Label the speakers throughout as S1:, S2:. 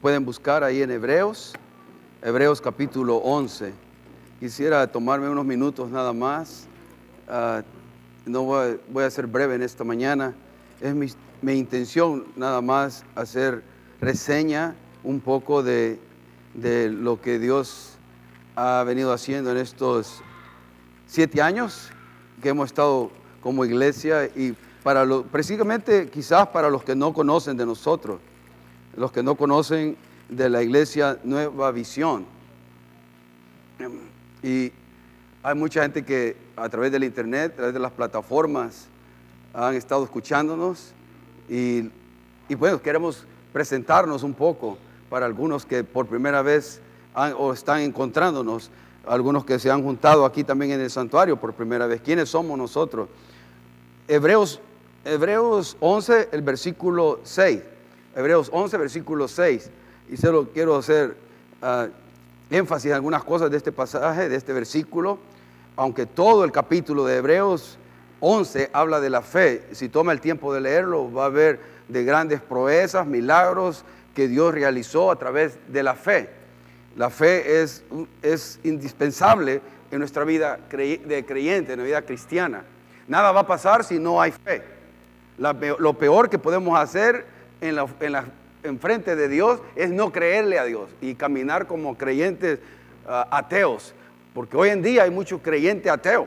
S1: pueden buscar ahí en Hebreos, Hebreos capítulo 11. Quisiera tomarme unos minutos nada más. Ah, no voy a, ser breve en esta mañana. Es mi, intención nada más hacer reseña un poco de, de lo que Dios ha venido haciendo en estos siete años que hemos estado como iglesia y para lo, precisamente quizás para los que no conocen de nosotros, los que no conocen de la iglesia Nueva Visión. Y hay mucha gente que a través del internet, a través de las plataformas, han estado escuchándonos y, bueno, queremos presentarnos un poco para algunos que por primera vez o están encontrándonos, algunos que se han juntado aquí también en el santuario por primera vez. ¿Quiénes somos nosotros? Hebreos, Hebreos 11, el versículo 6. Hebreos 11, versículo 6. Y solo quiero hacer ah, énfasis en algunas cosas de este pasaje, de este versículo, aunque todo el capítulo de Hebreos 11 habla de la fe. Si toma el tiempo de leerlo, va a ver de grandes proezas, milagros que Dios realizó a través de la fe. La fe es, es indispensable en nuestra vida de creyente, en la vida cristiana. Nada va a pasar si no hay fe. lo peor que podemos hacer en, la, en, frente de Dios es no creerle a Dios y caminar como creyentes ah, ateos. Porque hoy en día hay muchos creyentes ateos.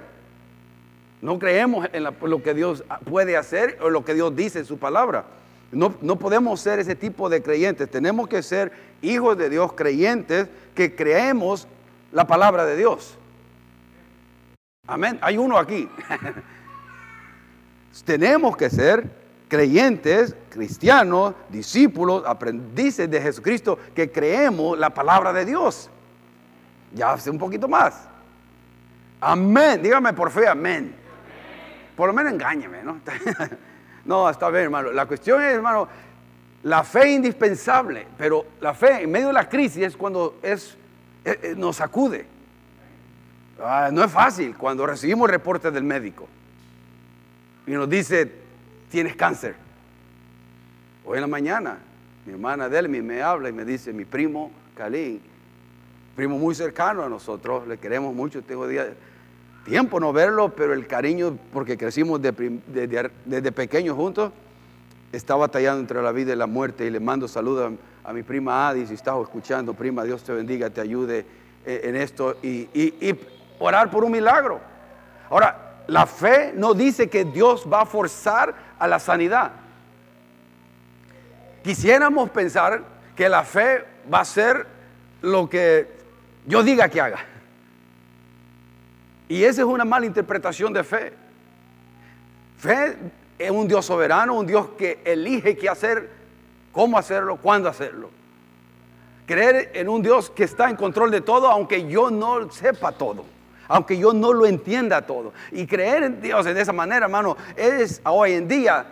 S1: No creemos en lo que Dios puede hacer o lo que Dios dice en su palabra. No, no, podemos ser ese tipo de creyentes. Tenemos que ser hijos de Dios creyentes que creemos la palabra de Dios. Amén. Hay uno aquí. Tenemos que ser creyentes, cristianos, discípulos, aprendices de Jesucristo que creemos la palabra de Dios. Ya hace un poquito más. Amén. Dígame por fe, amén. Por lo menos engáñeme, ¿no? no, está bien, hermano. La cuestión es, hermano, la fe es indispensable, pero la fe en medio de la crisis es cuando es, eh, eh, nos sacude. Ah, no es fácil cuando recibimos reportes del médico y nos dice, tienes cáncer. Hoy en la mañana, mi hermana Delmi me habla y me dice, mi primo Kalin, primo muy cercano a nosotros, le queremos mucho, tengo tiempo no verlo, pero el cariño, porque crecimos desde, pequeños juntos, está batallando entre la vida y la muerte y le mando saludos a, mi prima Adi, si estás escuchando, prima, Dios te bendiga, te ayude eh, en esto y, y orar por un milagro. Ahora, la fe no dice que Dios va a forzar a la sanidad. Quisiéramos pensar que la fe va a ser lo que yo diga que haga. Y esa es una mala interpretación de fe. Fe es un Dios soberano, un Dios que elige qué hacer, cómo hacerlo, cuándo hacerlo. Creer en un Dios que está en control de todo, aunque yo no sepa todo aunque yo no lo entienda todo. Y creer en Dios de esa manera, hermano, es hoy en día,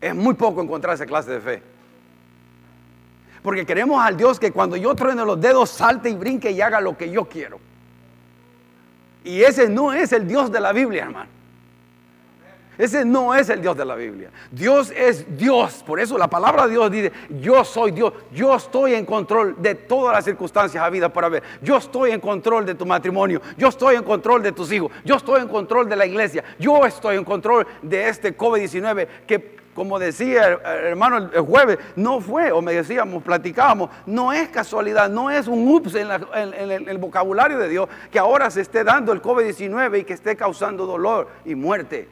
S1: es muy poco encontrar esa clase de fe. Porque queremos al Dios que cuando yo truene los dedos salte y brinque y haga lo que yo quiero. Y ese no es el Dios de la Biblia, hermano. Ese no es el Dios de la Biblia. Dios es Dios. Por eso la palabra de Dios dice, yo soy Dios. Yo estoy en control de todas las circunstancias a vida para ver. Yo estoy en control de tu matrimonio. Yo estoy en control de tus hijos. Yo estoy en control de la iglesia. Yo estoy en control de este COVID-19 que como decía hermano el jueves, no fue, o me decíamos, platicábamos, no es casualidad, no es un ups en, en, el vocabulario de Dios que ahora se esté dando el COVID-19 y que esté causando dolor y muerte.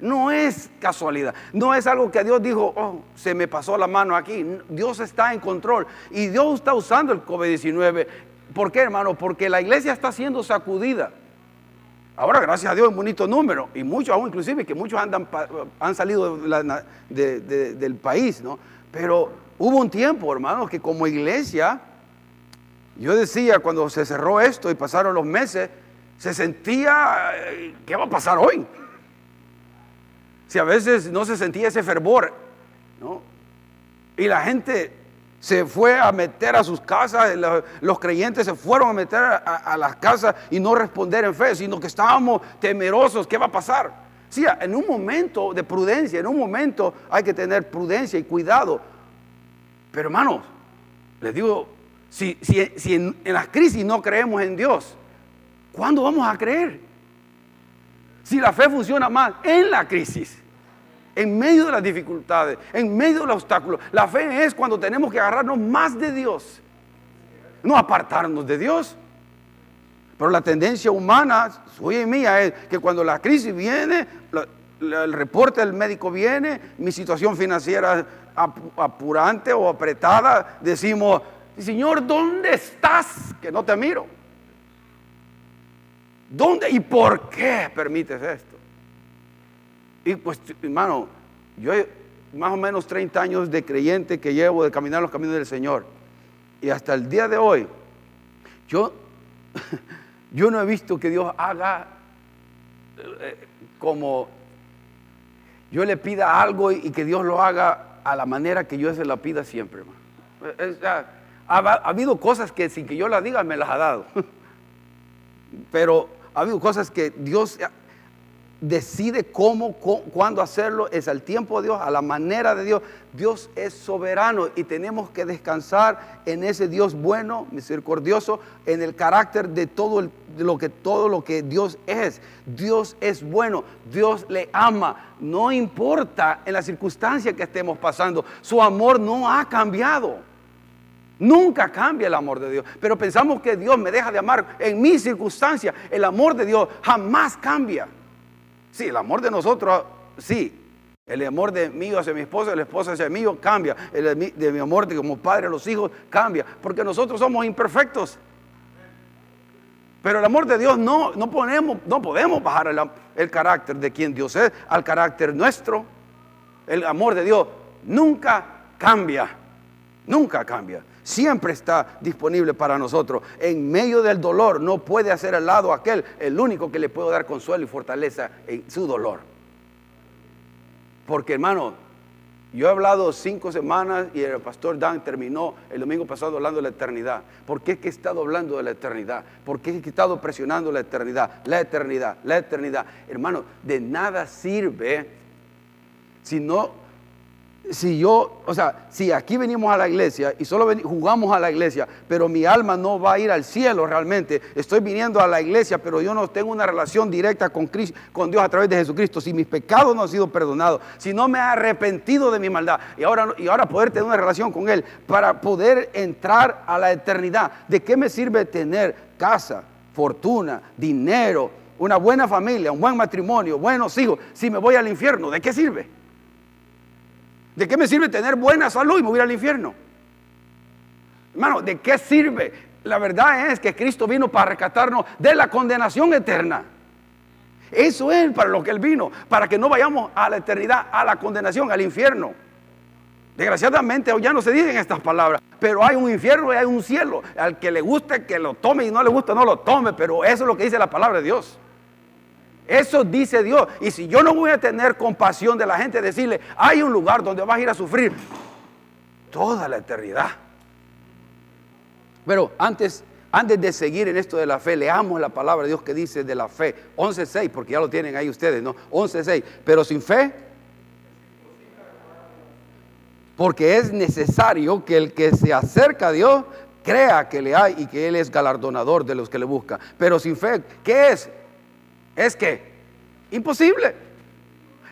S1: No es casualidad, no es algo que Dios dijo, oh, se me pasó la mano aquí. Dios está en control y Dios está usando el COVID-19. ¿Por qué, hermano? Porque la iglesia está siendo sacudida. Ahora, gracias a Dios, un bonito número, y muchos aún inclusive, que muchos andan, han salido del país, ¿no? Pero hubo un tiempo, hermano, que como iglesia, yo decía, cuando se cerró esto y pasaron los meses, se sentía, eh, ¿qué va a pasar hoy? Si a veces no se sentía ese fervor, ¿no? Y la gente se fue a meter a sus casas, los creyentes se fueron a meter a, las casas y no responder en fe, sino que estábamos temerosos, ¿qué va a pasar? Sí, en un momento de prudencia, en un momento hay que tener prudencia y cuidado. Pero hermanos, Les digo, si, en, en las crisis no creemos en Dios, ¿cuándo vamos a creer? Si la fe funciona más en la crisis, en medio de las dificultades, en medio de los obstáculos. La fe es cuando tenemos que agarrarnos más de Dios, no apartarnos de Dios. Pero la tendencia humana, suya y mía, es que cuando la crisis viene, el reporte del médico viene, mi situación financiera apurante o apretada, decimos, Señor, ¿dónde estás? Que no te miro. ¿Dónde y por qué permites esto? Y pues, hermano, yo más o menos 30 años de creyente que llevo de caminar los caminos del Señor. Y hasta el día de hoy, yo, yo no he visto que Dios haga eh, como yo le pida algo y que Dios lo haga a la manera que yo se la pida siempre. ha, habido cosas que sin que yo las diga me las ha dado. Pero ha habido cosas que Dios decide cómo, cuándo hacerlo, es al tiempo de Dios, a la manera de Dios. Dios es soberano y tenemos que descansar en ese Dios bueno, misericordioso, en el carácter de todo, lo, que, todo lo que Dios es. Dios es bueno, Dios le ama, no importa en la circunstancia que estemos pasando, su amor no ha cambiado. Nunca cambia el amor de Dios, pero pensamos que Dios me deja de amar en mi circunstancia. El amor de Dios jamás cambia. Sí, el amor de nosotros, sí. El amor de mí hacia mi esposa, el esposa hacia mí cambia. El de mi, amor de como padre a los hijos cambia. Porque nosotros somos imperfectos. Pero el amor de Dios no, no, ponemos, no podemos bajar el, el carácter de quien Dios es al carácter nuestro. El amor de Dios nunca cambia. Nunca cambia siempre está disponible para nosotros. En medio del dolor no puede hacer al lado aquel, el único que le puede dar consuelo y fortaleza en su dolor. Porque hermano, yo he hablado cinco semanas y el pastor Dan terminó el domingo pasado hablando de la eternidad. ¿Por qué es que he estado hablando de la eternidad? ¿Por qué es que he estado presionando la eternidad? La eternidad, la eternidad. Hermano, de nada sirve si no si yo, o sea, si aquí venimos a la iglesia y solo jugamos a la iglesia, pero mi alma no va a ir al cielo realmente, estoy viniendo a la iglesia, pero yo no tengo una relación directa con, con Dios a través de Jesucristo, si mis pecados no han sido perdonados, si no me he arrepentido de mi maldad y ahora, y ahora poder tener una relación con Él para poder entrar a la eternidad, ¿de qué me sirve tener casa, fortuna, dinero, una buena familia, un buen matrimonio, buenos hijos, si me voy al infierno? ¿De qué sirve? ¿De qué me sirve tener buena salud y me al infierno? Hermano, ¿de qué sirve? La verdad es que Cristo vino para rescatarnos de la condenación eterna. Eso es para lo que Él vino, para que no vayamos a la eternidad, a la condenación, al infierno. Desgraciadamente hoy ya no se dicen estas palabras, pero hay un infierno y hay un cielo. Al que le guste que lo tome y no le gusta no lo tome, pero eso es lo que dice la palabra de Dios. Eso dice Dios. Y si yo no voy a tener compasión de la gente, decirle, hay un lugar donde vas a ir a sufrir toda la eternidad. Pero antes, antes de seguir en esto de la fe, leamos la palabra de Dios que dice de la fe. 11.6, porque ya lo tienen ahí ustedes, ¿no? 11.6. Pero sin fe, porque es necesario que el que se acerca a Dios crea que le hay y que Él es galardonador de los que le buscan. Pero sin fe, ¿qué es? Es que imposible.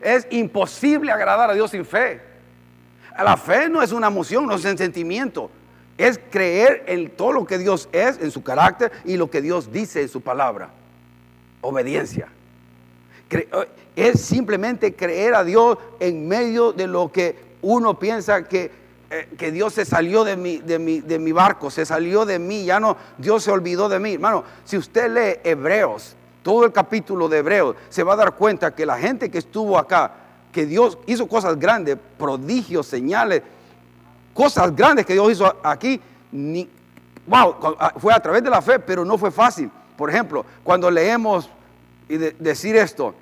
S1: Es imposible agradar a Dios sin fe. La fe no es una emoción, no es un sentimiento. Es creer en todo lo que Dios es, en su carácter y lo que Dios dice en su palabra. Obediencia. Eh, es simplemente creer a Dios en medio de lo que uno piensa que, eh, que Dios se salió de mi, de, mi, de mi barco, se salió de mí, ya no, Dios se olvidó de mí. Hermano, si usted lee Hebreos, todo el capítulo de Hebreos, se va a dar cuenta que la gente que estuvo acá, que Dios hizo cosas grandes, prodigios, señales, cosas grandes que Dios hizo aquí, ni, wow, fue a través de la fe, pero no fue fácil. Por ejemplo, cuando leemos y decir esto,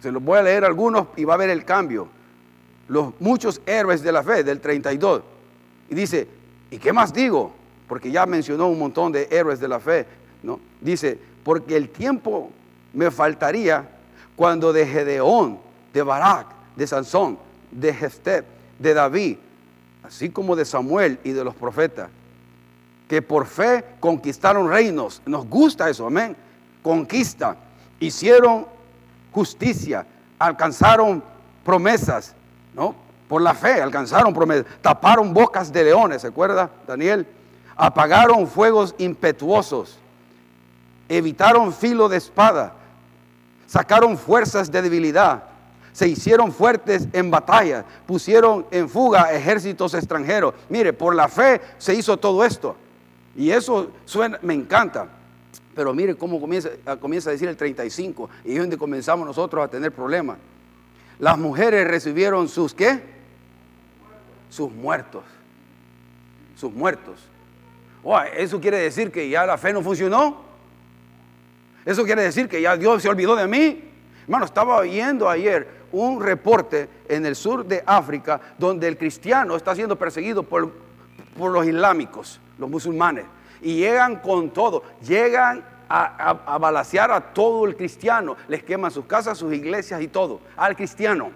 S1: se los voy a leer algunos y va a ver el cambio. Los muchos héroes de la fe del 32. Y dice, ¿y qué más digo? Porque ya mencionó un montón de héroes de la fe, ¿no? Dice, porque el tiempo me faltaría cuando de Gedeón, de Barak, de Sansón, de Jefté, de David, así como de Samuel y de los profetas, que por fe conquistaron reinos. Nos gusta eso, amén. Conquista. Hicieron justicia, alcanzaron promesas, ¿no? Por la fe alcanzaron promesas, taparon bocas de leones, ¿se acuerda, Daniel? Apagaron fuegos impetuosos, evitaron filo de espada, sacaron fuerzas de debilidad, se hicieron fuertes en batalla, pusieron en fuga ejércitos extranjeros. Mire, por la fe se hizo todo esto. Y eso me encanta. Pero mire cómo comienza, comienza a decir el 35 y es donde comenzamos nosotros a tener problemas. Las mujeres recibieron sus qué? Sus muertos. Sus muertos. ¿Eso quiere decir que ya la fe no funcionó? ¿Eso quiere decir que ya Dios se olvidó de mí? Hermano, estaba oyendo ayer un reporte en el sur de África donde el cristiano está siendo perseguido por, por los islámicos, los musulmanes. Y llegan con todo, llegan a, a, balasear a todo el cristiano, les queman sus casas, sus iglesias y todo, al cristiano.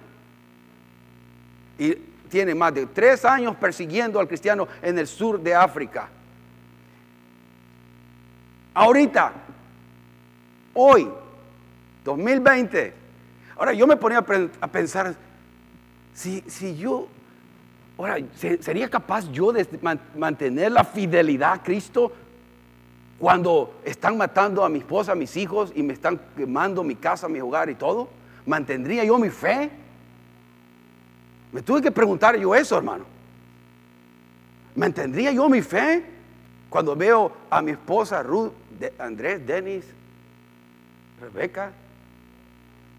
S1: Y tiene más de tres años persiguiendo al cristiano en el sur de África. Ahorita, hoy, 2020, ahora yo me ponía a pensar, si, si yo, ahora, ¿sería capaz yo de mantener la fidelidad a Cristo cuando están matando a mi esposa, a mis hijos y me están quemando mi casa, mi hogar y todo? ¿Mantendría yo mi fe? Me tuve que preguntar yo eso, hermano. ¿Mantendría yo mi fe cuando veo a mi esposa Ruth, Andrés, Denis, Rebeca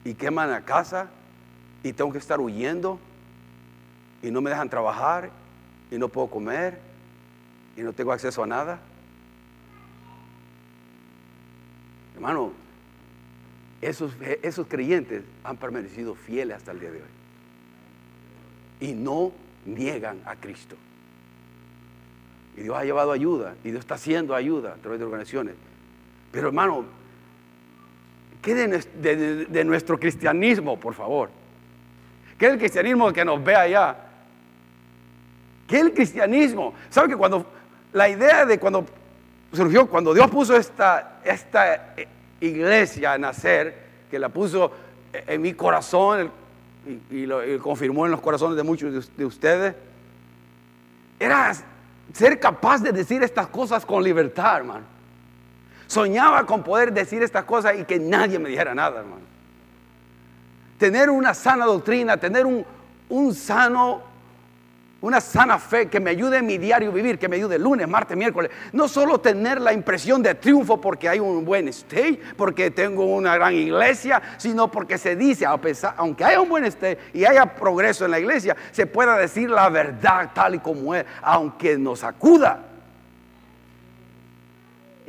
S1: y queman la casa y tengo que estar huyendo y no me dejan trabajar y no puedo comer y no tengo acceso a nada? Hermano, esos, esos creyentes han permanecido fieles hasta el día de hoy. Y no niegan a Cristo. Y Dios ha llevado ayuda. Y Dios está haciendo ayuda a través de organizaciones. Pero hermano, ¿qué de, de, nuestro cristianismo, por favor? ¿Qué es el cristianismo que nos ve allá? ¿Qué es el cristianismo? ¿Sabe que cuando la idea de cuando surgió cuando Dios puso esta, esta iglesia a nacer, que la puso en mi corazón y, lo confirmó en los corazones de muchos de, ustedes, era ser capaz de decir estas cosas con libertad, hermano. Soñaba con poder decir estas cosas y que nadie me dijera nada, hermano. Tener una sana doctrina, tener un, un sano una sana fe que me ayude en mi diario vivir, que me ayude lunes, martes, miércoles. No solo tener la impresión de triunfo porque hay un buen stage, porque tengo una gran iglesia, sino porque se dice, a pesar, aunque haya un buen stage y haya progreso en la iglesia, se pueda decir la verdad tal y como es, aunque nos acuda.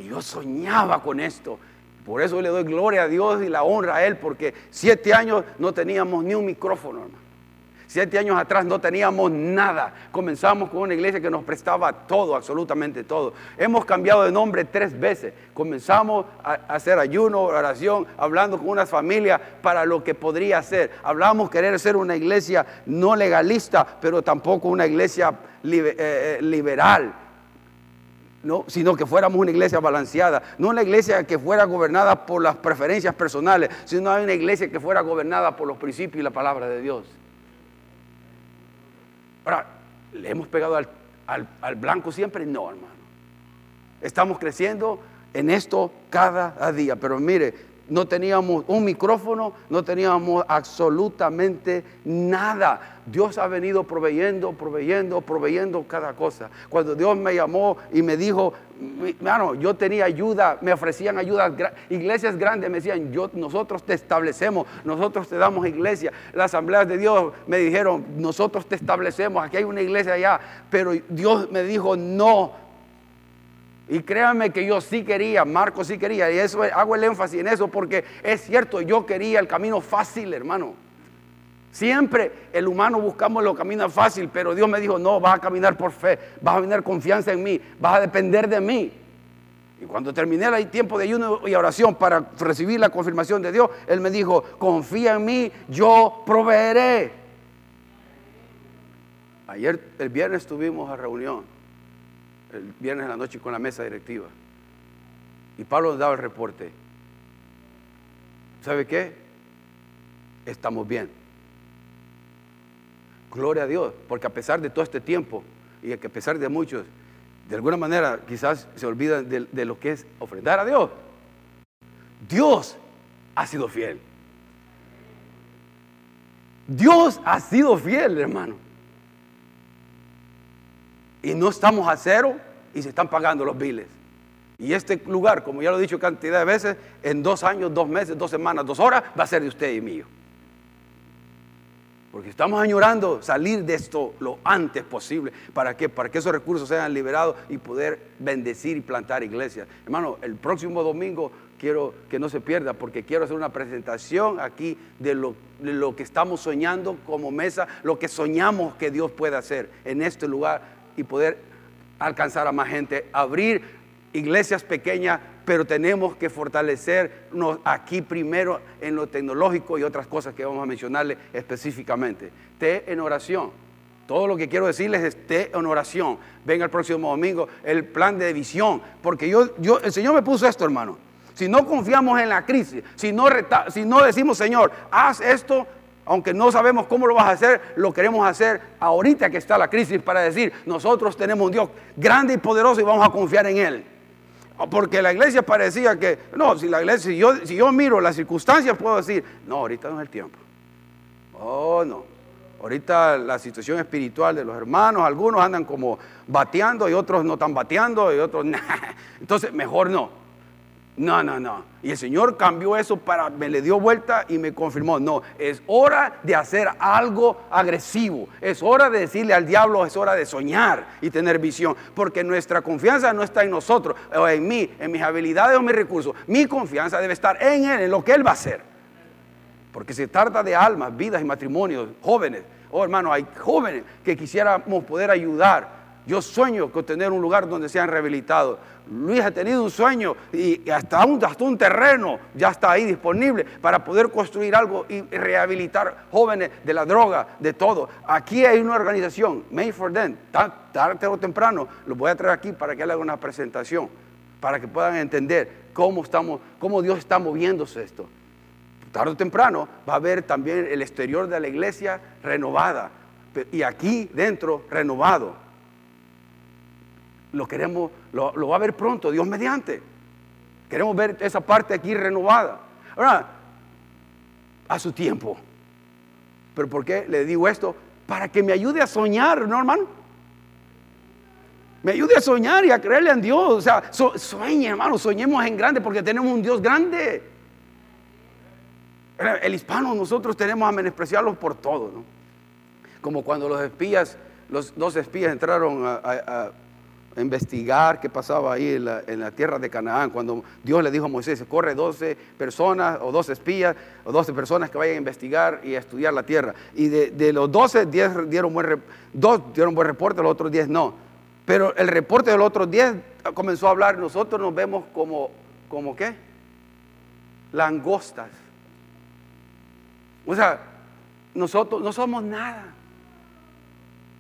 S1: Y yo soñaba con esto. Por eso le doy gloria a Dios y la honra a Él, porque siete años no teníamos ni un micrófono. Siete años atrás no teníamos nada. Comenzamos con una iglesia que nos prestaba todo, absolutamente todo. Hemos cambiado de nombre tres veces. Comenzamos a hacer ayuno, oración, hablando con una familia para lo que podría ser. Hablamos querer ser una iglesia no legalista, pero tampoco una iglesia eh, eh, liberal. No, sino que fuéramos una iglesia balanceada, no una iglesia que fuera gobernada por las preferencias personales, sino una iglesia que fuera gobernada por los principios y la palabra de Dios. Ahora, ¿le hemos pegado al, blanco siempre? No, hermano. Estamos creciendo en esto cada día. Pero mire, no teníamos un micrófono, no teníamos absolutamente nada. Dios ha venido proveyendo, proveyendo, proveyendo cada cosa. Cuando Dios me llamó y me dijo, hermano, yo tenía ayuda, me ofrecían ayuda, iglesias grandes me decían, yo, nosotros te establecemos, nosotros te damos iglesia. Las asambleas de Dios me dijeron, nosotros te establecemos, aquí hay una iglesia allá, pero Dios me dijo, no, y créanme que yo sí quería, Marco sí quería, y eso hago el énfasis en eso porque es cierto, yo quería el camino fácil, hermano. Siempre el humano buscamos los caminos fácil, pero Dios me dijo, no, vas a caminar por fe, vas a tener confianza en mí, vas a depender de mí. Y cuando terminé el tiempo de ayuno y oración para recibir la confirmación de Dios, Él me dijo, confía en mí, yo proveeré. Ayer, el viernes, tuvimos a reunión el viernes en la noche con la mesa directiva. Y Pablo daba el reporte. ¿Sabe qué? Estamos bien. Gloria a Dios, porque a pesar de todo este tiempo y a pesar de muchos, de alguna manera quizás se olvidan de, de lo que es ofrendar a Dios. Dios ha sido fiel. Dios ha sido fiel, hermano. Y no estamos a cero y se están pagando los biles. Y este lugar, como ya lo he dicho cantidad de veces, en dos años, dos meses, dos semanas, dos horas, va a ser de usted y mío. Porque estamos añorando salir de esto lo antes posible. ¿Para qué? Para que esos recursos sean liberados y poder bendecir y plantar iglesias. Hermano, el próximo domingo quiero que no se pierda porque quiero hacer una presentación aquí de lo, de lo que estamos soñando como mesa, lo que soñamos que Dios puede hacer en este lugar y poder alcanzar a más gente, abrir iglesias pequeñas pero tenemos que fortalecernos aquí primero en lo tecnológico y otras cosas que vamos a mencionarle específicamente. Té en oración. Todo lo que quiero decirles es té en oración. Venga el próximo domingo el plan de visión, porque yo, yo, el Señor me puso esto, hermano. Si no confiamos en la crisis, si no, si no decimos, Señor, haz esto, aunque no sabemos cómo lo vas a hacer, lo queremos hacer ahorita que está la crisis para decir, nosotros tenemos un Dios grande y poderoso y vamos a confiar en Él. Porque la iglesia parecía que, no, si la iglesia, si yo, miro las circunstancias, puedo decir, no, ahorita no es el tiempo. Oh, no. Ahorita la situación espiritual de los hermanos, algunos andan como bateando y otros no están bateando y otros, entonces mejor no. No, no, no. Y el Señor cambió eso para, me le dio vuelta y me confirmó. No, es hora de hacer algo agresivo. Es hora de decirle al diablo, es hora de soñar y tener visión. Porque nuestra confianza no está en nosotros, o en mí, en mis habilidades o mis recursos. Mi confianza debe estar en Él, en lo que Él va a hacer. Porque se trata de almas, vidas y matrimonios, jóvenes. Oh, hermano, hay jóvenes que quisiéramos poder ayudar. Yo sueño con tener un lugar donde sean rehabilitados. Luis ha tenido un sueño y hasta un, hasta un terreno ya está ahí disponible para poder construir algo y rehabilitar jóvenes de la droga, de todo. Aquí hay una organización, Made for Them, tarde o temprano, lo voy a traer aquí para que haga una presentación, para que puedan entender cómo, estamos, cómo Dios está moviéndose esto. Tarde o temprano va a haber también el exterior de la iglesia renovada y aquí dentro renovado lo queremos, lo, va a ver pronto, Dios mediante. Queremos ver esa parte aquí renovada. Ahora, a su tiempo. ¿Pero por qué le digo esto? Para que me ayude a soñar, ¿no, hermano? Me ayude a soñar y a creerle en Dios. O sea, sueñe, hermano, soñemos en grande porque tenemos un Dios grande. El hispano, nosotros tenemos a menospreciarlos por todo, ¿no? Como cuando los espías, los dos espías entraron a investigar qué pasaba ahí en la, tierra de Canaán, cuando Dios le dijo a Moisés, corre 12 personas o 12 espías o 12 personas que vayan a investigar y a estudiar la tierra. Y de, los 12, 10 dieron buen, dieron buen reporte, los otros 10 no. Pero el reporte de los otros 10 comenzó a hablar, nosotros nos vemos como, como qué? Langostas. O sea, nosotros no somos nada.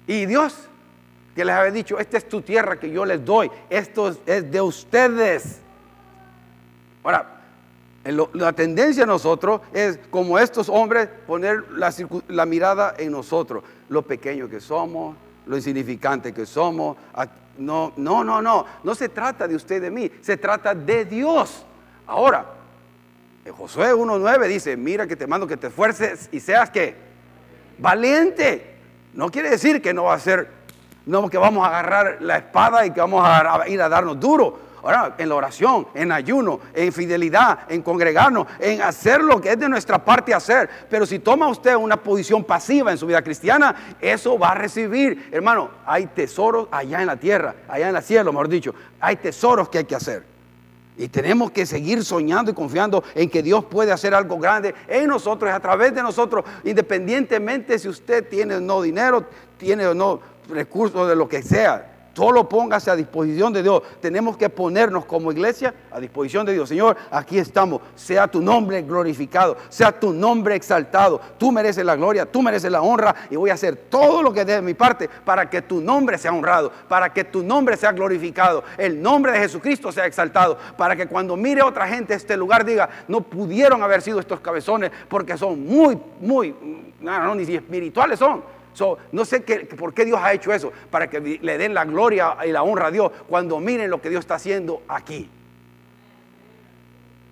S1: Y Dios que les había dicho, esta es tu tierra que yo les doy, esto es de ustedes. Ahora, la tendencia a nosotros es, como estos hombres, poner la, mirada en nosotros, lo pequeño que somos, lo insignificante que somos. No, no, no, no, no se trata de usted y de mí, se trata de Dios. Ahora, en Josué 1.9 dice, mira que te mando que te esfuerces y seas que valiente. No quiere decir que no va a ser no que vamos a agarrar la espada y que vamos a ir a darnos duro. Ahora, en la oración, en ayuno, en fidelidad, en congregarnos, en hacer lo que es de nuestra parte hacer. Pero si toma usted una posición pasiva en su vida cristiana, eso va a recibir. Hermano, hay tesoros allá en la tierra, allá en el cielo, mejor dicho. Hay tesoros que hay que hacer. Y tenemos que seguir soñando y confiando en que Dios puede hacer algo grande en nosotros, a través de nosotros, independientemente si usted tiene o no dinero, tiene o no recursos de lo que sea. Solo póngase a disposición de Dios. Tenemos que ponernos como iglesia a disposición de Dios. Señor, aquí estamos. Sea tu nombre glorificado, sea tu nombre exaltado. Tú mereces la gloria, tú mereces la honra y voy a hacer todo lo que dé de mi parte para que tu nombre sea honrado, para que tu nombre sea glorificado, el nombre de Jesucristo sea exaltado, para que cuando mire otra gente este lugar diga, no pudieron haber sido estos cabezones porque son muy, muy, no, no, ni espirituales son no sé qué, por qué Dios ha hecho eso, para que le den la gloria y la honra a Dios cuando miren lo que Dios está haciendo aquí.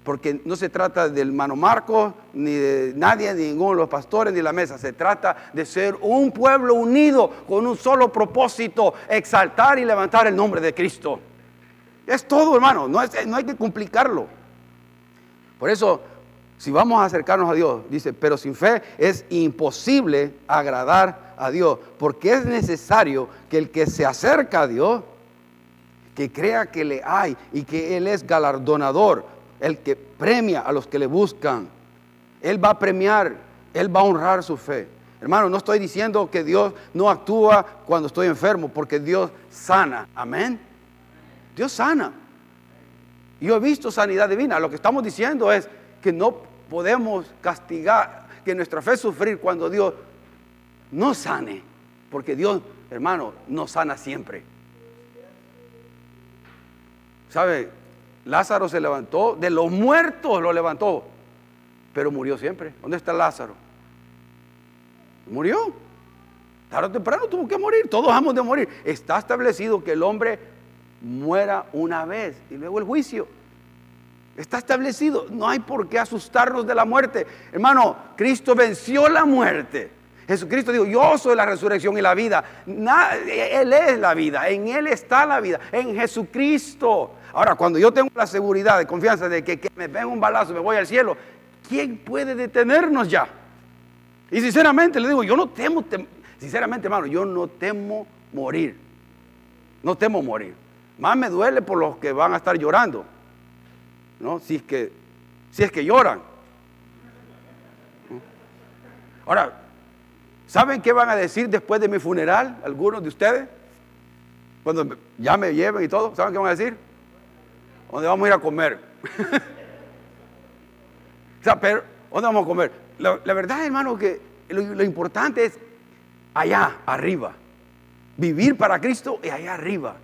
S1: Porque no se trata del hermano Marcos, ni de nadie, ni ninguno de los pastores, ni la mesa. Se trata de ser un pueblo unido con un solo propósito, exaltar y levantar el nombre de Cristo. Es todo, hermano, no, no hay que complicarlo. Por eso si vamos a acercarnos a Dios, dice, pero sin fe es imposible agradar a Dios, porque es necesario que el que se acerca a Dios, que crea que le hay y que Él es galardonador, el que premia a los que le buscan. Él va a premiar, Él va a honrar su fe. Hermano, no estoy diciendo que Dios no actúa cuando estoy enfermo, porque Dios sana. Amén. Dios sana. Yo he visto sanidad divina. Lo que estamos diciendo es que no podemos castigar, que nuestra fe sufrir cuando Dios no sane, porque Dios, hermano, no sana siempre. ¿Sabe? Lázaro se levantó, de los muertos lo levantó, pero murió siempre. ¿Dónde está Lázaro? Murió. Tarde o temprano tuvo que morir, todos vamos de morir. Está establecido que el hombre muera una vez y luego el juicio. Está establecido. No hay por qué asustarnos de la muerte. Hermano, Cristo venció la muerte. Jesucristo dijo, yo soy la resurrección y la vida. él es la vida, en Él está la vida, en Jesucristo. Ahora, cuando yo tengo la seguridad de confianza de que, me venga un balazo, me voy al cielo, ¿quién puede detenernos ya? Y sinceramente le digo, yo no temo, sinceramente hermano, yo no temo morir. No temo morir. Más me duele por los que van a estar llorando. ¿no? Si es que, si es que lloran. Ahora, ¿saben qué van a decir después de mi funeral algunos de ustedes? Cuando ya me lleven y todo, ¿saben qué van a decir? ¿Dónde vamos a ir a comer? o sea, pero, ¿dónde vamos a comer? La, verdad, hermano, que lo, importante es allá, arriba. Vivir para Cristo y allá arriba.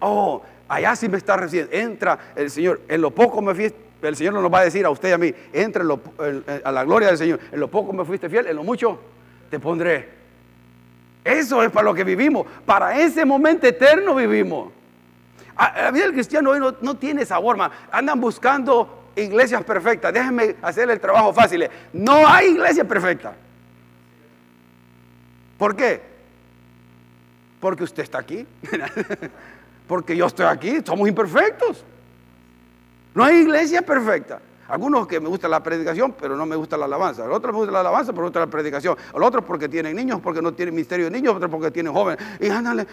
S1: Oh, allá sí me está recibiendo. Entra el Señor, en lo poco me fuiste, el Señor nos va a decir a usted y a mí, entra a la gloria del Señor. En lo poco me fuiste fiel, en lo mucho te pondré. Eso es para lo que vivimos. Para ese momento eterno vivimos. La vida del cristiano hoy no, tiene esa forma. Andan buscando iglesias perfectas. Déjenme hacerle el trabajo fácil. No hay iglesia perfecta. ¿Por qué? Porque usted está aquí. porque yo estoy aquí, somos imperfectos. No hay iglesia perfecta. Algunos que me gusta la predicación, pero no me gusta la alabanza. El otro me gusta la alabanza, pero no gusta la predicación. El otro porque tienen niños, porque no tienen misterio de niños, otro porque tienen jóvenes. Y ándale.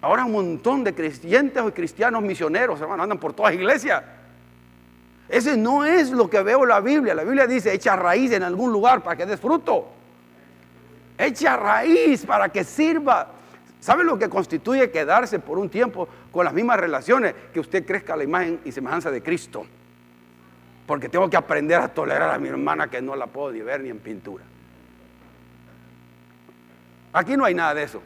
S1: ahora un montón de creyentes y cristianos misioneros, hermano, andan por todas las iglesias. Ese no es lo que veo en la Biblia. La Biblia dice, echa raíz en algún lugar para que des fruto. Echa raíz para que sirva. ¿Sabe lo que constituye quedarse por un tiempo con las mismas relaciones? Que usted crezca a la imagen y semejanza de Cristo. Porque tengo que aprender a tolerar a mi hermana que no la puedo ni ver ni en pintura. Aquí no hay nada de eso.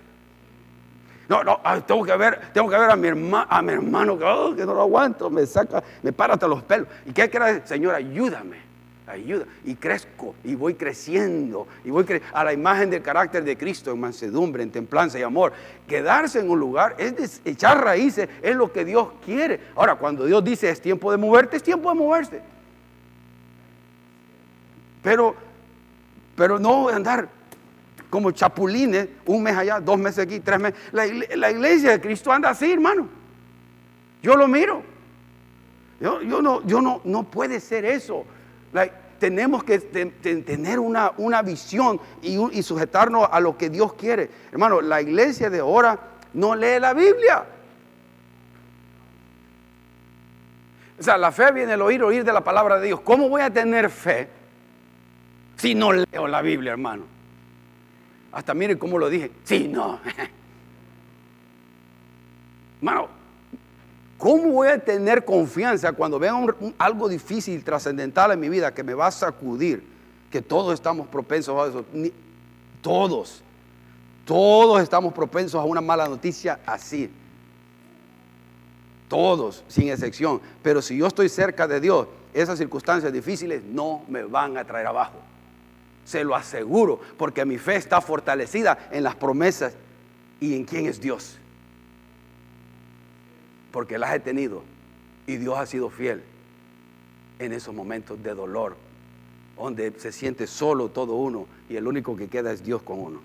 S1: No, no, tengo que ver, tengo que ver a mi, a mi hermano que, oh, que no lo aguanto, me saca, me para hasta los pelos. ¿Y qué quiere Señor, ayúdame ayuda y crezco y voy creciendo y voy a la imagen del carácter de Cristo en mansedumbre, en templanza y amor. Quedarse en un lugar es echar raíces, es lo que Dios quiere. Ahora, cuando Dios dice es tiempo de moverte, es tiempo de moverse. Pero, pero no andar como chapulines, un mes allá, dos meses aquí, tres meses. La, iglesia de Cristo anda así, hermano. Yo lo miro. Yo, yo, no, yo no, no puede ser eso tenemos que tener una, una visión y, sujetarnos a lo que Dios quiere. Hermano, la iglesia de ahora no lee la Biblia. O sea, la fe viene al oír, oír de la palabra de Dios. ¿Cómo voy a tener fe si no leo la Biblia, hermano? Hasta miren cómo lo dije. Sí, no. Hermano, ¿cómo voy a tener confianza cuando vea algo difícil, trascendental en mi vida que me va a sacudir? Que todos estamos propensos a eso. todos. Todos estamos propensos a una mala noticia así. Todos, sin excepción. Pero si yo estoy cerca de Dios, esas circunstancias difíciles no me van a traer abajo. Se lo aseguro, porque mi fe está fortalecida en las promesas y en quién es Dios. Porque las he tenido y Dios ha sido fiel en esos momentos de dolor, donde se siente solo todo uno y el único que queda es Dios con uno.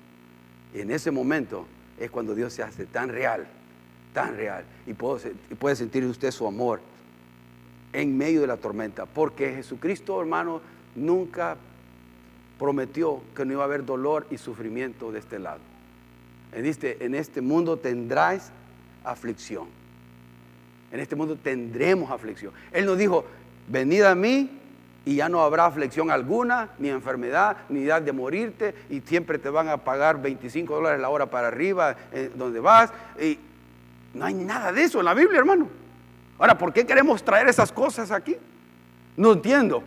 S1: Y en ese momento es cuando Dios se hace tan real, tan real, y puede sentir usted su amor en medio de la tormenta, porque Jesucristo, hermano, nunca prometió que no iba a haber dolor y sufrimiento de este lado. En este, en este mundo tendráis aflicción. En este mundo tendremos aflicción. Él nos dijo, venid a mí y ya no habrá aflicción alguna, ni enfermedad, ni edad de morirte, y siempre te van a pagar 25 dólares la hora para arriba, eh, donde vas. Y no hay nada de eso en la Biblia, hermano. Ahora, ¿por qué queremos traer esas cosas aquí? No entiendo.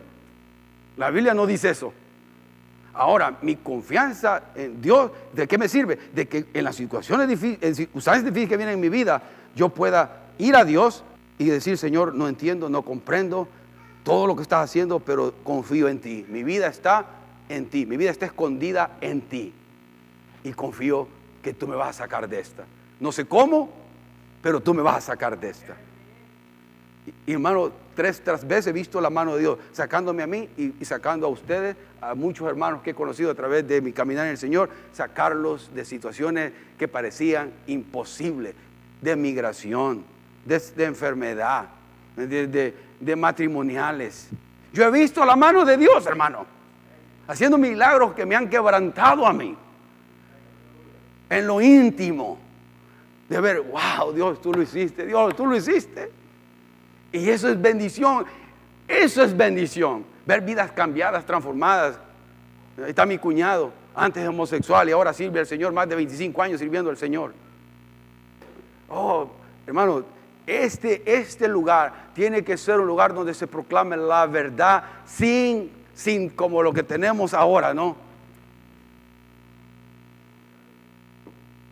S1: La Biblia no dice eso. Ahora, mi confianza en Dios, ¿de qué me sirve? De que en las situaciones difíciles, en circunstancias difíciles que vienen en mi vida, yo pueda ir a Dios y decir, Señor, no entiendo, no comprendo, todo lo que estás haciendo, pero confío en ti. Mi vida está en ti, mi vida está escondida en ti. Y confío que tú me vas a sacar de esta. No sé cómo, pero tú me vas a sacar de esta. Y, hermano, tres, tres veces he visto la mano de Dios sacándome a mí y, sacando a ustedes, a muchos hermanos que he conocido a través de mi caminar en el Señor, sacarlos de situaciones que parecían imposibles, de migración, de, enfermedad, de, de matrimoniales. Yo he visto la mano de Dios, hermano, haciendo milagros que me han quebrantado a mí. En lo íntimo. De ver, wow, Dios, tú lo hiciste, Dios, tú lo hiciste. Y eso es bendición. Eso es bendición. Ver vidas cambiadas, transformadas. Ahí está mi cuñado, antes homosexual y ahora sirve al Señor, más de 25 años sirviendo al Señor. Oh, hermano, este, este lugar tiene que ser un lugar donde se proclame la verdad sin, sin como lo que tenemos ahora, ¿no?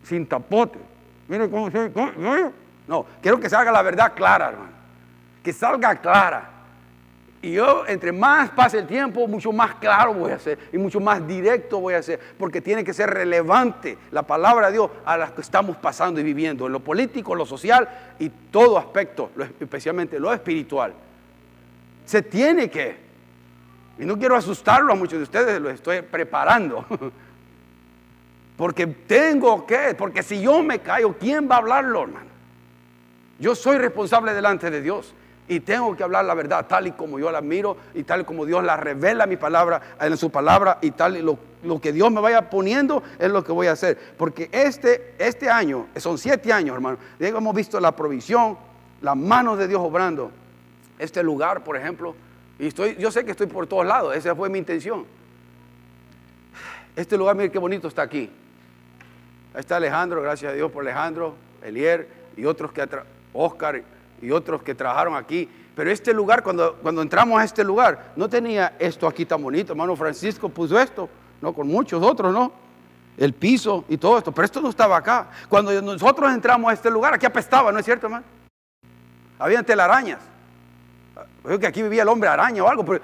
S1: Sin tapote. Mire cómo se... No, quiero que salga la verdad clara, hermano. Que salga clara. Y yo, entre más pase el tiempo, mucho más claro voy a ser y mucho más directo voy a ser, porque tiene que ser relevante la palabra de Dios a las que estamos pasando y viviendo, en lo político, lo social y todo aspecto, especialmente lo espiritual. Se tiene que, y no quiero asustarlo a muchos de ustedes, lo estoy preparando, porque tengo que, porque si yo me callo, ¿quién va a hablarlo, hermano? Yo soy responsable delante de Dios. Y tengo que hablar la verdad tal y como yo la miro y tal y como Dios la revela mi palabra, en su palabra y tal y lo, lo, que Dios me vaya poniendo es lo que voy a hacer. Porque este, este año, son siete años hermano, hemos visto la provisión, la mano de Dios obrando. Este lugar, por ejemplo, y estoy, yo sé que estoy por todos lados, esa fue mi intención. Este lugar, mire qué bonito está aquí. Ahí está Alejandro, gracias a Dios por Alejandro, Elier y otros que, Oscar y otros que trabajaron aquí. Pero este lugar, cuando, cuando entramos a este lugar, no tenía esto aquí tan bonito. Hermano Francisco puso esto, ¿no? Con muchos otros, ¿no? El piso y todo esto. Pero esto no estaba acá. Cuando nosotros entramos a este lugar, aquí apestaba, ¿no es cierto, hermano? Habían telarañas. Creo que aquí vivía el hombre araña o algo, pero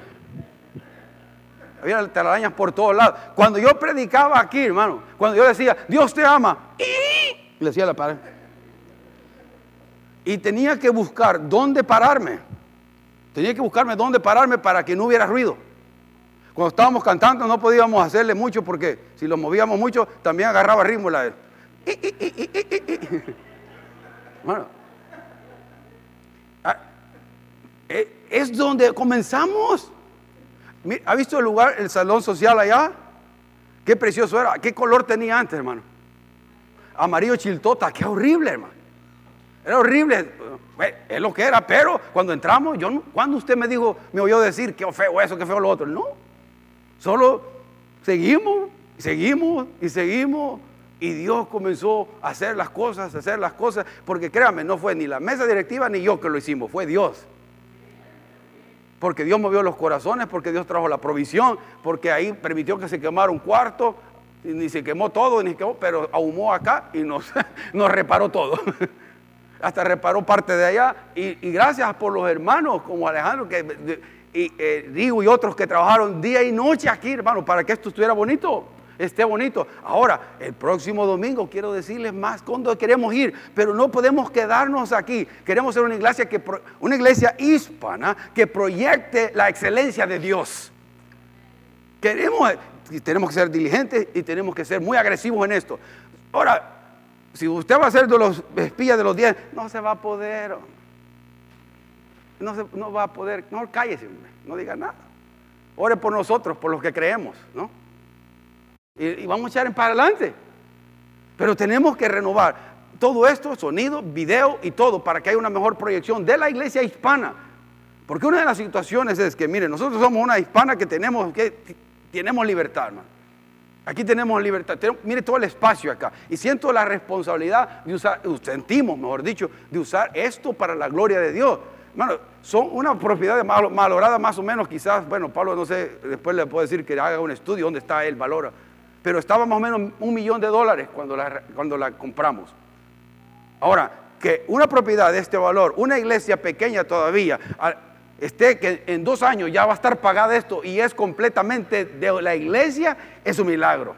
S1: había telarañas por todos lados. Cuando yo predicaba aquí, hermano, cuando yo decía, Dios te ama, y le decía la pared y tenía que buscar dónde pararme. Tenía que buscarme dónde pararme para que no hubiera ruido. Cuando estábamos cantando no podíamos hacerle mucho porque si lo movíamos mucho también agarraba ritmo la bueno, ah, eh, es donde comenzamos. ¿Ha visto el lugar, el salón social allá? Qué precioso era. ¿Qué color tenía antes, hermano? Amarillo chiltota. Qué horrible, hermano. Era horrible, es lo que era, pero cuando entramos, yo cuando usted me dijo, me oyó decir qué feo eso, qué feo lo otro, no. Solo seguimos, seguimos y seguimos Y Dios comenzó a hacer las cosas, a hacer las cosas, porque créanme, no fue ni la mesa directiva ni yo que lo hicimos, fue Dios. Porque Dios movió los corazones, porque Dios trajo la provisión, porque ahí permitió que se quemara un cuarto, ni se quemó todo, ni quemó, pero ahumó acá y nos, nos reparó todo. Hasta reparó parte de allá. Y, gracias por los hermanos como Alejandro que, y eh, y otros que trabajaron día y noche aquí, hermano, para que esto estuviera bonito esté bonito. Ahora, el próximo domingo quiero decirles más cuándo queremos ir, pero no podemos quedarnos aquí. Queremos ser una iglesia que una iglesia hispana que proyecte la excelencia de Dios. Queremos tenemos que ser diligentes y tenemos que ser muy agresivos en esto. Ahora, si usted va a ser de los espías de los días, no se va a poder. No, se, no va a poder. No, cállese, no diga nada. Ore por nosotros, por los que creemos, ¿no? Y, vamos a echar para adelante. Pero tenemos que renovar todo esto, sonido, video y todo, para que haya una mejor proyección de la iglesia hispana. Porque una de las situaciones es que, miren, nosotros somos una hispana que tenemos, que tenemos libertad, hermano. Aquí tenemos libertad. mire todo el espacio acá. Y siento la responsabilidad de usar, sentimos, mejor dicho, de usar esto para la gloria de Dios. Hermano, son una propiedad malograda más o menos, quizás, bueno, Pablo no sé, después le puedo decir que haga un estudio dónde está el valor pero estaba más o menos un millón de dólares cuando la, cuando la compramos. Ahora, que una propiedad de este valor, una iglesia pequeña todavía, esté que en dos años ya va a estar pagada esto y es completamente de la iglesia, es un milagro.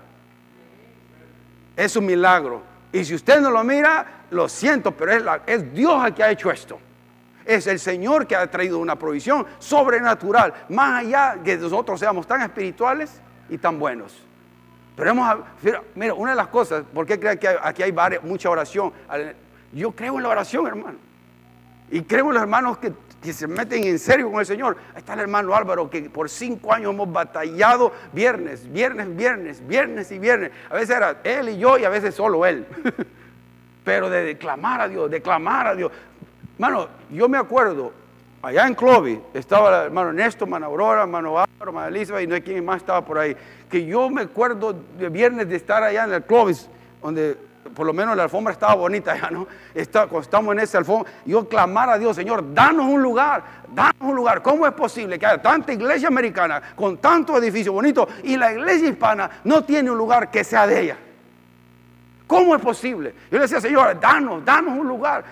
S1: Es un milagro. Y si usted no lo mira, lo siento, pero es, es Dios el que ha hecho esto. Es el Señor que ha traído una provisión sobrenatural, más allá que nosotros seamos tan espirituales y tan buenos. Pero hemos, mira, una de las cosas, ¿por qué cree que aquí hay mucha oración? Yo creo en la oración, hermano. Y creo en los hermanos que, se meten en serio con el Señor. Ahí está el hermano Álvaro, que por cinco años hemos batallado viernes, viernes, viernes, viernes y viernes. A veces era él y yo y a veces solo él. Pero de declamar a Dios, declamar a Dios. Hermano, yo me acuerdo, allá en Clovis, estaba el hermano Néstor, hermano Aurora, hermano Álvaro, hermano Elizabeth, y no hay quien más estaba por ahí que yo me acuerdo de viernes de estar allá en el Clovis, donde por lo menos la alfombra estaba bonita ya, ¿no? Está, estamos en esa alfombra, yo clamar a Dios, Señor, danos un lugar, danos un lugar. ¿Cómo es posible que haya tanta iglesia americana con tanto edificio bonito y la iglesia hispana no tiene un lugar que sea de ella? ¿Cómo es posible? Yo le decía, Señor, danos, danos un lugar,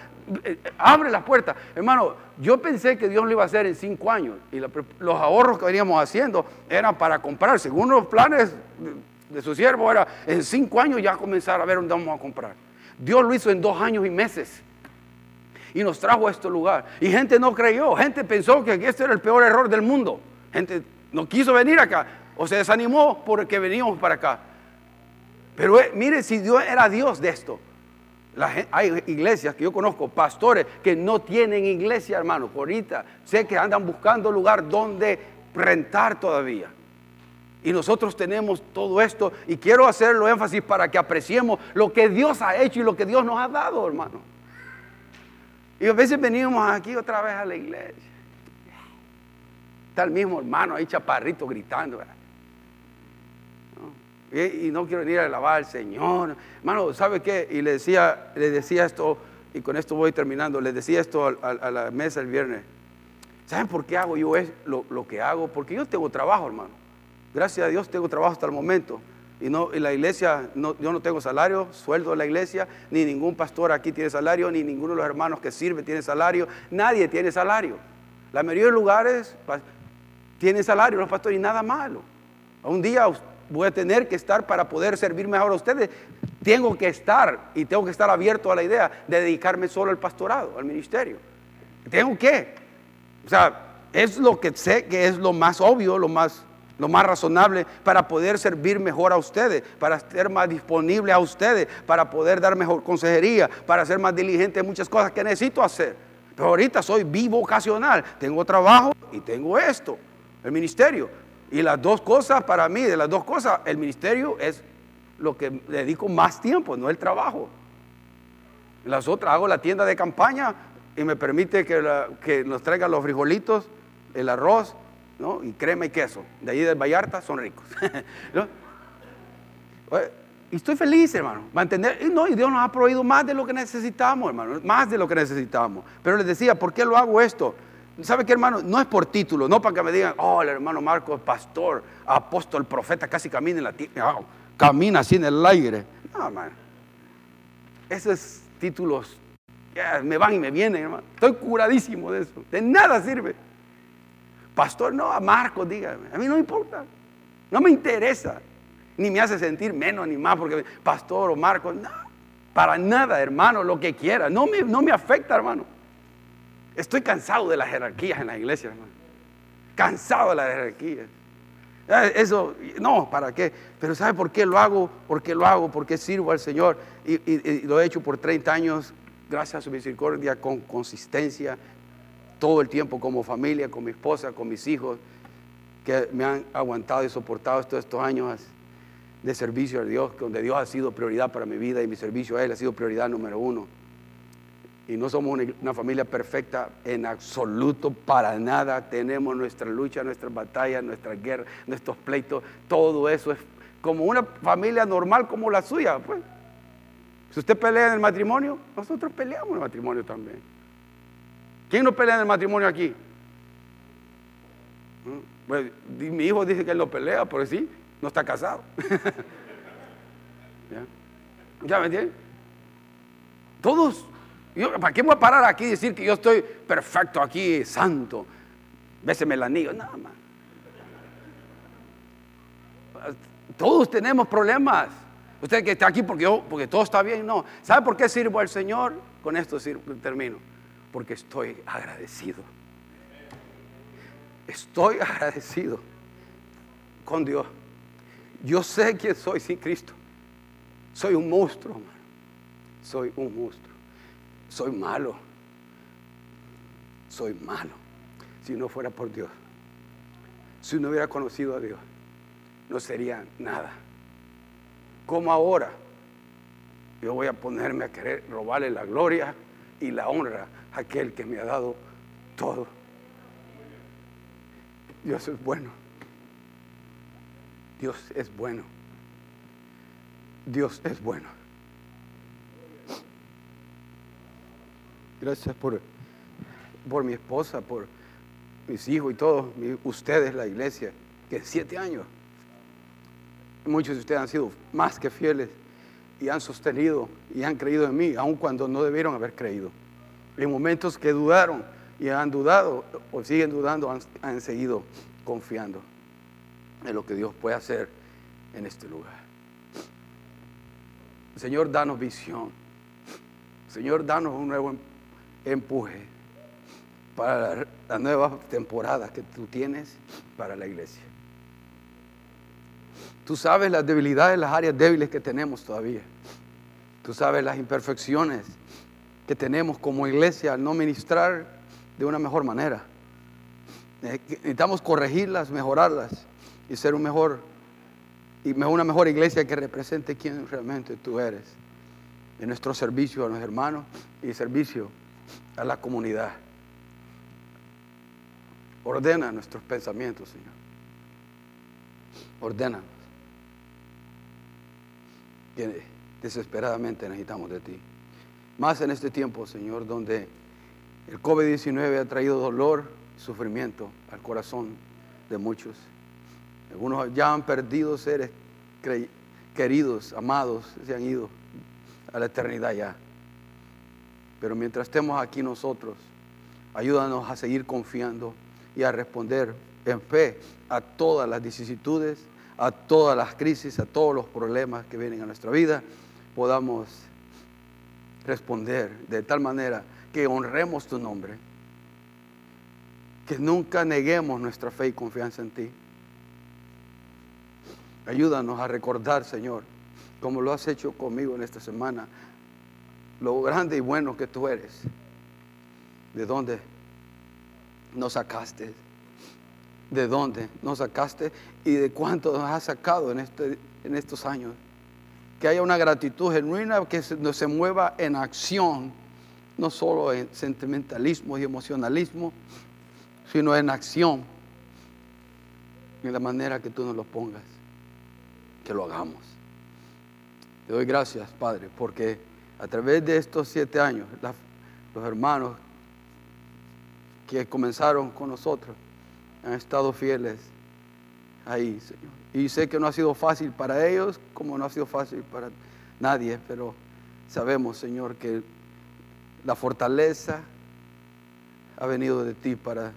S1: eh, abre la puerta. Hermano, yo pensé que Dios lo iba a hacer en cinco años y los ahorros que veníamos haciendo eran para comprar. Según los planes de, su siervo, era en cinco años ya comenzar a ver dónde vamos a comprar. Dios lo hizo en dos años y meses y nos trajo a este lugar. Y gente no creyó, gente pensó que este era el peor error del mundo. Gente no quiso venir acá o se desanimó porque veníamos para acá. Pero eh, mire si Dios era Dios de esto hay iglesias que yo conozco, pastores que no tienen iglesia, hermano. Ahorita sé que andan buscando lugar donde rentar todavía. Y nosotros tenemos todo esto y quiero hacerlo énfasis para que apreciemos lo que Dios ha hecho y lo que Dios nos ha dado, hermano. Y a veces venimos aquí otra vez a la iglesia. Está el mismo hermano ahí chaparrito gritando. ¿verdad? y, no quiero venir a alabar al Señor. Hermano, ¿sabe qué? Y le decía, le decía esto, y con esto voy terminando, le decía esto a, la mesa el viernes. ¿Saben por qué hago yo lo, que hago? Porque yo tengo trabajo, hermano. Gracias a Dios tengo trabajo hasta el momento. Y, no, y la iglesia, no, yo no tengo salario, sueldo de la iglesia, ni ningún pastor aquí tiene salario, ni ninguno de los hermanos que sirve tiene salario, nadie tiene salario. La mayoría de lugares tiene salario los pastores y nada malo. Un día voy a tener que estar para poder servir mejor a ustedes. Tengo que estar y tengo que estar abierto a la idea de dedicarme solo al pastorado, al ministerio. Tengo que. O sea, es lo que sé que es lo más obvio, lo más, lo más razonable para poder servir mejor a ustedes, para ser más disponible a ustedes, para poder dar mejor consejería, para ser más diligente en muchas cosas que necesito hacer. Pero ahorita soy vivo ocasional, tengo trabajo y tengo esto, el ministerio. Y las dos cosas, para mí, de las dos cosas, el ministerio es lo que dedico más tiempo, no el trabajo. Las otras, hago la tienda de campaña y me permite que, nos traigan los frijolitos, el arroz, y crema y queso. De ahí del Vallarta son ricos. Y estoy feliz, hermano. Mantener, y no, y Dios nos ha proveído más de lo que necesitamos, hermano. Más de lo que necesitamos. Pero les decía, ¿por qué lo hago esto? ¿Sabe qué, hermano? No es por título, no para que me digan, oh, el hermano Marcos, pastor, apóstol, profeta, casi camina en la tierra, oh, camina así en el aire. No, hermano. Esos títulos me van y me vienen, hermano. Estoy curadísimo de eso. De nada sirve. Pastor, no, a Marcos, dígame. A mí no me importa. No me interesa ni me hace sentir menos ni más porque pastor o Marcos, no, para nada, hermano, lo que quiera, no me, no me afecta, hermano. Estoy cansado de las jerarquías en la iglesia, hermano. Cansado de las jerarquías. Eh, eso, no, ¿para qué? Pero ¿sabe por qué lo hago? ¿Por qué lo hago? ¿Por qué sirvo al Señor? Y, y lo he hecho por 30 años, gracias a su misericordia, con consistencia, todo el tiempo como familia, con mi esposa, con mis hijos, que me han aguantado y soportado todos estos años de servicio a Dios, donde Dios ha sido prioridad para mi vida y mi servicio a Él ha sido prioridad número uno. Y no somos una, familia perfecta en absoluto, para nada. Tenemos nuestra lucha, nuestras batallas, nuestras guerras, nuestros pleitos. Todo eso es como una familia normal como la suya. Pues. Si usted pelea en el matrimonio, nosotros peleamos en el matrimonio también. ¿Quién no pelea en el matrimonio aquí? Pues, mi hijo dice que él no pelea, pero sí, no está casado. ¿Ya? me entienden? Todos, ¿para qué voy a parar aquí y decir que yo estoy perfecto aquí, santo? Béseme el anillo, nada más. Todos tenemos problemas. Usted que está aquí porque, yo, porque todo está bien, no. ¿Sabe por qué sirvo al Señor? Con esto termino. Porque estoy agradecido. Estoy agradecido con Dios. Yo sé que soy sin Cristo. Soy un monstruo, hermano. Soy un monstruo. Soy malo. Soy malo. Si no fuera por Dios. Si no hubiera conocido a Dios, no sería nada. Como ahora, yo voy a ponerme a querer robarle la gloria y la honra a aquel que me ha dado todo. Dios es bueno. Dios es bueno. Dios es bueno. Gracias por, por mi esposa, por mis hijos y todos, ustedes, la iglesia, que siete años, muchos de ustedes han sido más que fieles y han sostenido y han creído en mí, aun cuando no debieron haber creído. En momentos que dudaron y han dudado o siguen dudando, han seguido confiando en lo que Dios puede hacer en este lugar. Señor, danos visión. Señor, danos un nuevo em-, empuje para la nueva temporada que tú tienes para la iglesia. Tú sabes las debilidades, las áreas débiles que tenemos todavía. Tú sabes las imperfecciones que tenemos como iglesia al no ministrar de una mejor manera. Necesitamos corregirlas, mejorarlas y ser un mejor una mejor iglesia que represente quién realmente tú eres en nuestro servicio a los hermanos y servicio a la comunidad. Ordena nuestros pensamientos, Señor. Desesperadamente necesitamos de ti. Más en este tiempo, Señor, donde el COVID-19 ha traído dolor y sufrimiento al corazón de muchos. Algunos ya han perdido seres queridos, amados, se han ido a la eternidad ya. Pero mientras estemos aquí nosotros, ayúdanos a seguir confiando y a responder en fe a todas las vicisitudes, a todas las crisis, a todos los problemas que vienen a nuestra vida, podamos responder de tal manera que honremos tu nombre, que nunca neguemos nuestra fe y confianza en ti. Ayúdanos a recordar, Señor, como lo has hecho conmigo en esta semana, lo grande y bueno que tú eres, de dónde nos sacaste, de dónde nos sacaste y de cuánto nos has sacado en, este, en estos años. Que haya una gratitud genuina que se, se mueva en acción, no solo en sentimentalismo y emocionalismo, sino en acción, en la manera que tú nos lo pongas que lo hagamos. Te doy gracias, Padre, porque a través de estos siete años, los hermanos que comenzaron con nosotros han estado fieles ahí, Señor. Y sé que no ha sido fácil para ellos, como no ha sido fácil para nadie, pero sabemos, Señor, que la fortaleza ha venido de ti para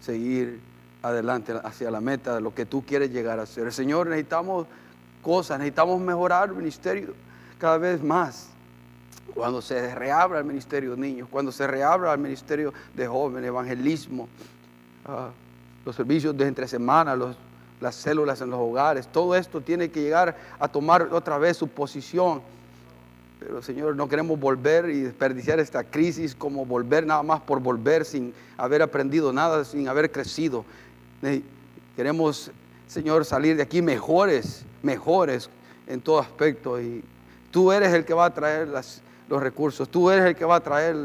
S1: seguir adelante hacia la meta de lo que tú quieres llegar a ser. Señor, necesitamos cosas, necesitamos mejorar el ministerio cada vez más. Cuando se reabra el ministerio de niños, cuando se reabra el ministerio de jóvenes, evangelismo, ah, los servicios de entre semana, las células en los hogares, todo esto tiene que llegar a tomar otra vez su posición. Pero Señor, no queremos volver y desperdiciar esta crisis como volver nada más por volver sin haber aprendido nada, sin haber crecido. Queremos, Señor, salir de aquí mejores, mejores en todo aspecto. Y tú eres el que va a traer las, los recursos. Tú eres el que va a traer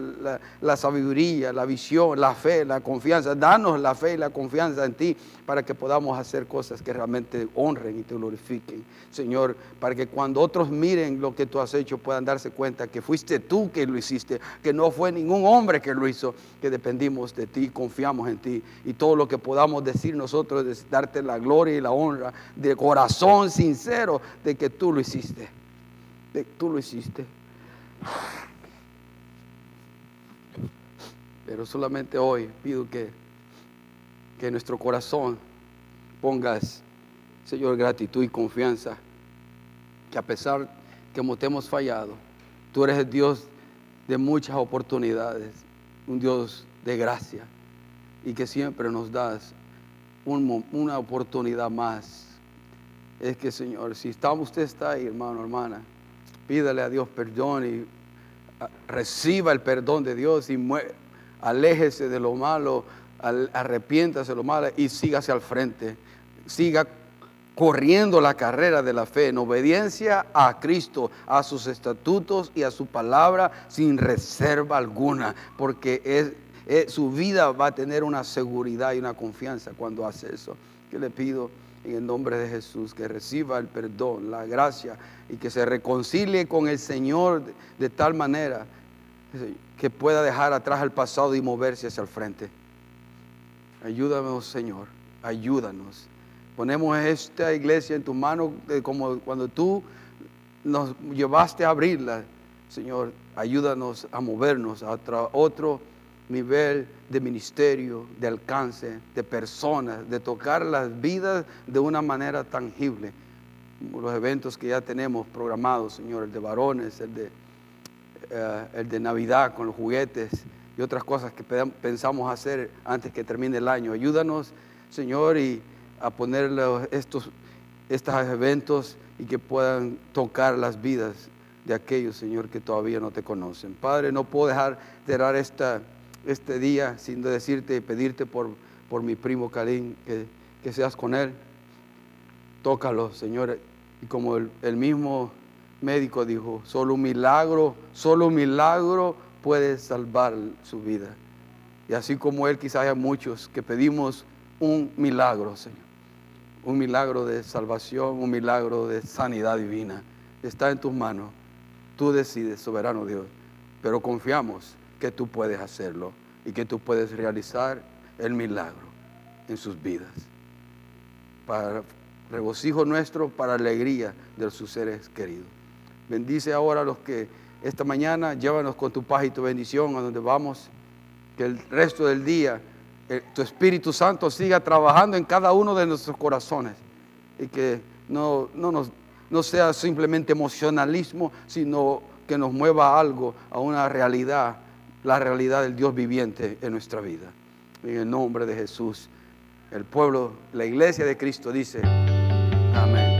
S1: la, sabiduría, la visión, la fe, la confianza. Danos la fe y la confianza en ti para que podamos hacer cosas que realmente honren y te glorifiquen. Señor, para que cuando otros miren lo que tú has hecho puedan darse cuenta que fuiste tú que lo hiciste, que no fue ningún hombre que lo hizo, que dependimos de ti, confiamos en ti. Y todo lo que podamos decir nosotros es darte la gloria y la honra de corazón sincero de que tú lo hiciste. De, tú lo hiciste. Pero solamente hoy pido que, que nuestro corazón pongas, Señor, gratitud y confianza, que a pesar que te hemos fallado, tú eres el Dios de muchas oportunidades, un Dios de gracia, y que siempre nos das una oportunidad más. Es que, Señor, si estamos, usted está ahí, hermano, hermana, pídale a Dios perdón y ah, reciba el perdón de Dios y aléjese de lo malo, arrepiéntase de lo malo y siga hacia el frente. Siga corriendo la carrera de la fe en obediencia a Cristo, a sus estatutos y a su palabra sin reserva alguna, porque su vida va a tener una seguridad y una confianza cuando hace eso. ¿Qué le pido? En el nombre de Jesús, que reciba el perdón, la gracia y que se reconcilie con el Señor de, tal manera que pueda dejar atrás el pasado y moverse hacia el frente. Ayúdanos, Señor, ayúdanos. Ponemos esta iglesia en tus manos como cuando tú nos llevaste a abrirla, Señor, ayúdanos a movernos a otro nivel de ministerio, de alcance, de personas, de tocar las vidas de una manera tangible. Los eventos que ya tenemos programados, Señor, el de varones, el de, eh, el de Navidad con los juguetes y otras cosas que pensamos hacer antes que termine el año. Ayúdanos, Señor, y a poner estos, estos eventos y que puedan tocar las vidas de aquellos, Señor, que todavía no te conocen. Padre, no puedo dejar de dar esta este día sin decirte y pedirte por, por mi primo Karim que, que, seas con él. Tócalo, Señor. Y como el, el, mismo médico dijo, solo un milagro, solo un milagro puede salvar su vida. Y así como él, quizás haya muchos que pedimos un milagro, Señor. Un milagro de salvación, un milagro de sanidad divina. Está en tus manos. Tú decides, soberano Dios. Pero confiamos que tú puedes hacerlo y que tú puedes realizar el milagro en sus vidas. Para regocijo nuestro, para alegría de sus seres queridos. Bendice ahora a los que esta mañana llévanos con tu paz y tu bendición a donde vamos. Que el resto del día eh, tu Espíritu Santo siga trabajando en cada uno de nuestros corazones y que no, no, nos, no sea simplemente emocionalismo, sino que nos mueva algo a una realidad la realidad del Dios viviente en nuestra vida. En el nombre de Jesús, el pueblo, la iglesia de Cristo dice, amén.